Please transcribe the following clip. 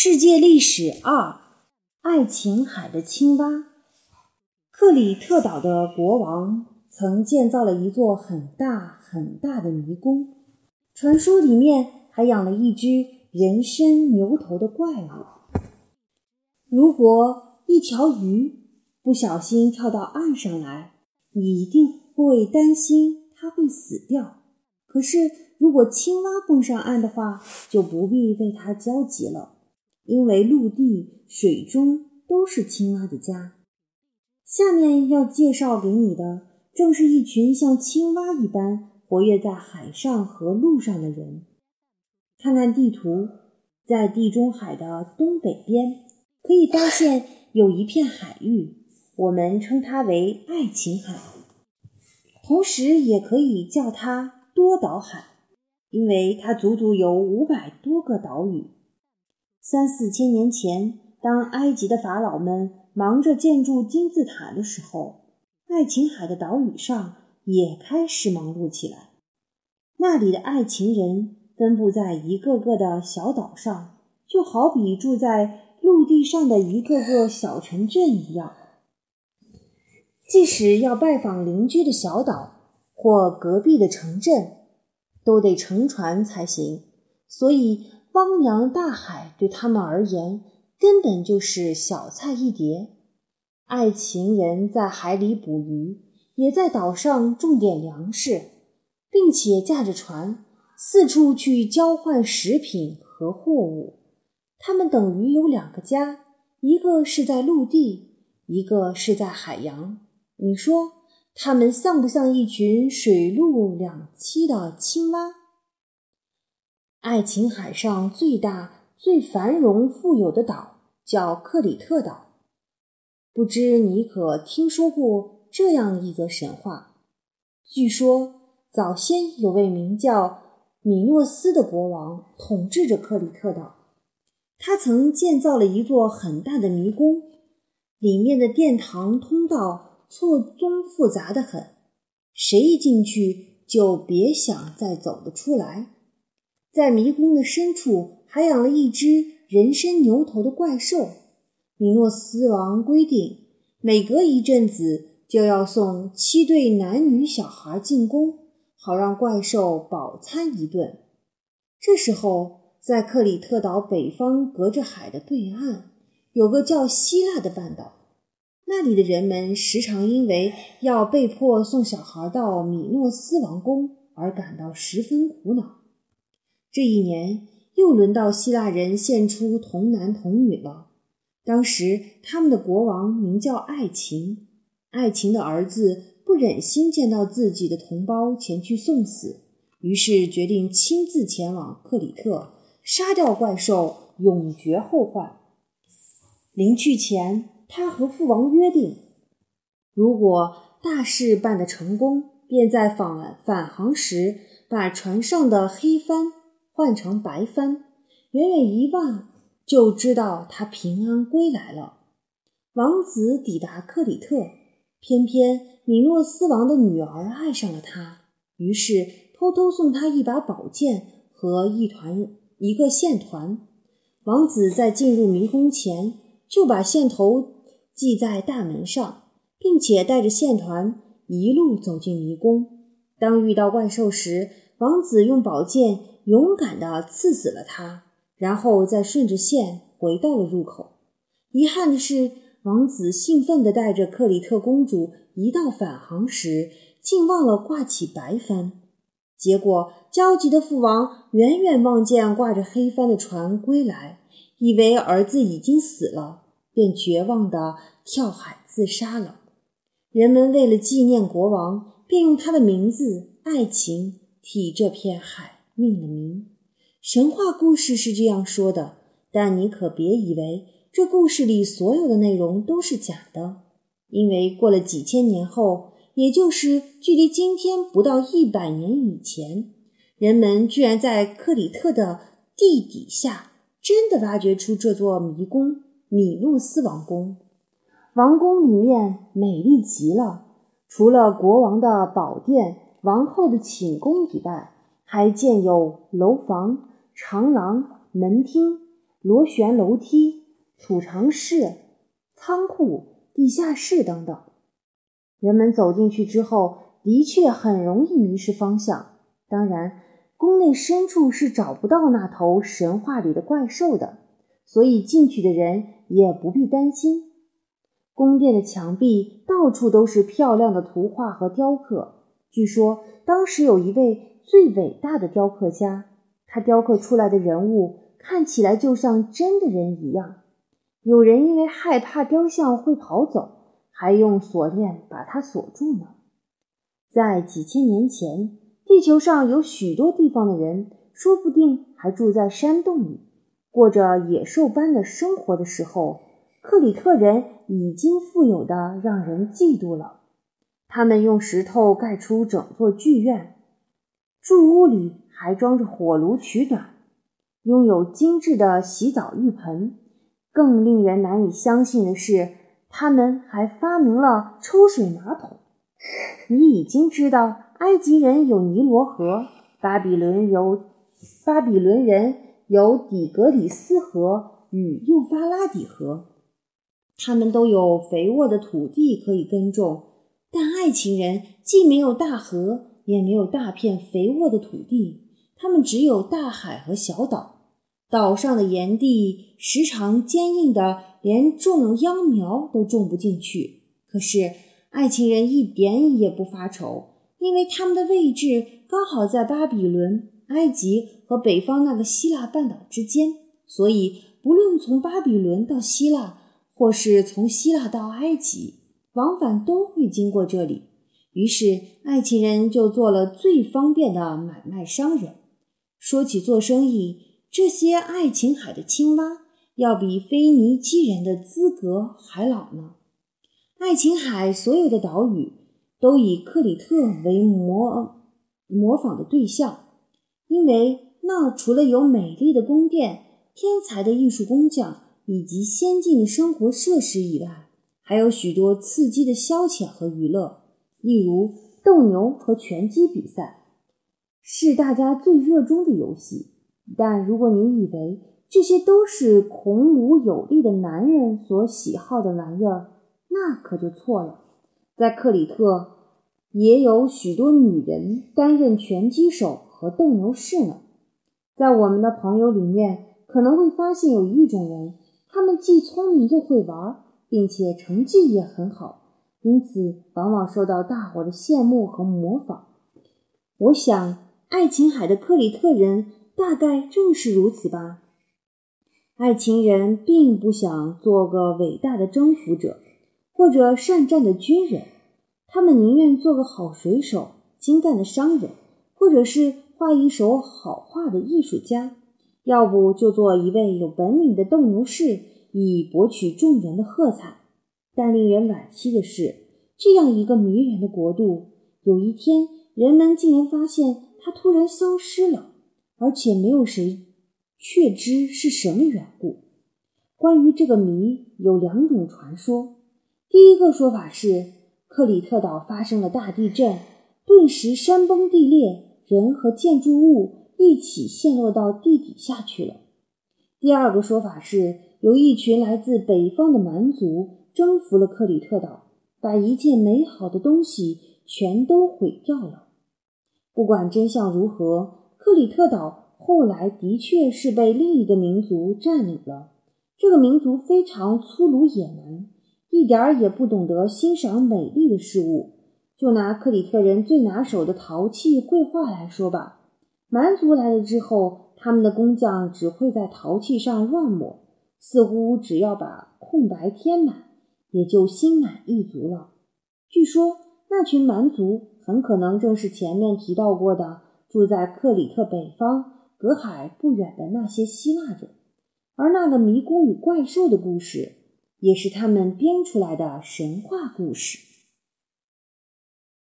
世界历史二：爱琴海的青蛙。克里特岛的国王曾建造了一座很大很大的迷宫，传说里面还养了一只人身牛头的怪物。如果一条鱼不小心跳到岸上来，你一定会担心它会死掉。可是如果青蛙蹦上岸的话，就不必为它焦急了。因为陆地、水中都是青蛙的家。下面要介绍给你的，正是一群像青蛙一般活跃在海上和陆上的人。看看地图，在地中海的东北边，可以发现有一片海域，我们称它为爱琴海，同时也可以叫它多岛海，因为它足足有五百多个岛屿。三四千年前，当埃及的法老们忙着建筑金字塔的时候，爱琴海的岛屿上也开始忙碌起来。那里的爱琴人分布在一个个的小岛上，就好比住在陆地上的一个个小城镇一样。即使要拜访邻居的小岛或隔壁的城镇，都得乘船才行。所以。汪洋大海对他们而言根本就是小菜一碟。爱琴人在海里捕鱼，也在岛上种点粮食，并且驾着船四处去交换食品和货物。他们等于有两个家，一个是在陆地，一个是在海洋。你说他们像不像一群水陆两栖的青蛙？爱琴海上最大、最繁荣富有的岛叫克里特岛。不知你可听说过这样一则神话？据说早先有位名叫米诺斯的国王统治着克里特岛，他曾建造了一座很大的迷宫，里面的殿堂、通道错综复杂的很，谁一进去就别想再走得出来。在迷宫的深处，还养了一只人身牛头的怪兽。米诺斯王规定，每隔一阵子就要送七对男女小孩进宫，好让怪兽饱餐一顿。这时候，在克里特岛北方隔着海的对岸，有个叫希腊的半岛，那里的人们时常因为要被迫送小孩到米诺斯王宫而感到十分苦恼。这一年又轮到希腊人献出童男童女了。当时他们的国王名叫爱琴，爱琴的儿子不忍心见到自己的同胞前去送死，于是决定亲自前往克里特，杀掉怪兽，永绝后患。临去前，他和父王约定，如果大事办得成功，便在返返航时把船上的黑帆。换成白帆，远远一望就知道他平安归来了。王子抵达克里特，偏偏米诺斯王的女儿爱上了他，于是偷偷送他一把宝剑和一团一个线团。王子在进入迷宫前就把线头系在大门上，并且带着线团一路走进迷宫。当遇到怪兽时，王子用宝剑。勇敢地刺死了他，然后再顺着线回到了入口。遗憾的是，王子兴奋地带着克里特公主一道返航时，竟忘了挂起白帆。结果，焦急的父王远远望见挂着黑帆的船归来，以为儿子已经死了，便绝望地跳海自杀了。人们为了纪念国王，便用他的名字“爱情”替这片海。命了名，神话故事是这样说的，但你可别以为这故事里所有的内容都是假的，因为过了几千年后，也就是距离今天不到一百年以前，人们居然在克里特的地底下真的挖掘出这座迷宫——米诺斯王宫。王宫里面美丽极了，除了国王的宝殿、王后的寝宫以外。还建有楼房、长廊、门厅、螺旋楼梯、储藏室、仓库、地下室等等。人们走进去之后，的确很容易迷失方向。当然，宫内深处是找不到那头神话里的怪兽的，所以进去的人也不必担心。宫殿的墙壁到处都是漂亮的图画和雕刻。据说当时有一位最伟大的雕刻家，他雕刻出来的人物看起来就像真的人一样。有人因为害怕雕像会跑走，还用锁链把它锁住呢。在几千年前，地球上有许多地方的人，说不定还住在山洞里，过着野兽般的生活的时候。克里特人已经富有的让人嫉妒了。他们用石头盖出整座剧院，住屋里还装着火炉取暖，拥有精致的洗澡浴盆。更令人难以相信的是，他们还发明了抽水马桶。你已经知道，埃及人有尼罗河，巴比伦有巴比伦人有底格里斯河与幼发拉底河。他们都有肥沃的土地可以耕种，但爱情人既没有大河，也没有大片肥沃的土地，他们只有大海和小岛。岛上的岩地时常坚硬的，连种秧苗都种不进去。可是爱情人一点也不发愁，因为他们的位置刚好在巴比伦、埃及和北方那个希腊半岛之间，所以不论从巴比伦到希腊。或是从希腊到埃及，往返都会经过这里。于是，爱情人就做了最方便的买卖商人。说起做生意，这些爱琴海的青蛙要比腓尼基人的资格还老呢。爱琴海所有的岛屿都以克里特为模模仿的对象，因为那除了有美丽的宫殿、天才的艺术工匠。以及先进的生活设施以外，还有许多刺激的消遣和娱乐，例如斗牛和拳击比赛，是大家最热衷的游戏。但如果你以为这些都是孔武有力的男人所喜好的玩意儿，那可就错了。在克里特也有许多女人担任拳击手和斗牛士呢。在我们的朋友里面，可能会发现有一种人。他们既聪明又会玩，并且成绩也很好，因此往往受到大伙的羡慕和模仿。我想，爱琴海的克里特人大概正是如此吧。爱情人并不想做个伟大的征服者，或者善战的军人，他们宁愿做个好水手、精干的商人，或者是画一手好画的艺术家。要不就做一位有本领的斗牛士，以博取众人的喝彩。但令人惋惜的是，这样一个迷人的国度，有一天人们竟然发现它突然消失了，而且没有谁确知是什么缘故。关于这个谜，有两种传说。第一个说法是，克里特岛发生了大地震，顿时山崩地裂，人和建筑物。一起陷落到地底下去了。第二个说法是，有一群来自北方的蛮族征服了克里特岛，把一切美好的东西全都毁掉了。不管真相如何，克里特岛后来的确是被另一个民族占领了。这个民族非常粗鲁野蛮，一点儿也不懂得欣赏美丽的事物。就拿克里特人最拿手的陶器绘画来说吧。蛮族来了之后，他们的工匠只会在陶器上乱抹，似乎只要把空白填满，也就心满意足了。据说那群蛮族很可能正是前面提到过的住在克里特北方隔海不远的那些希腊人，而那个迷宫与怪兽的故事，也是他们编出来的神话故事。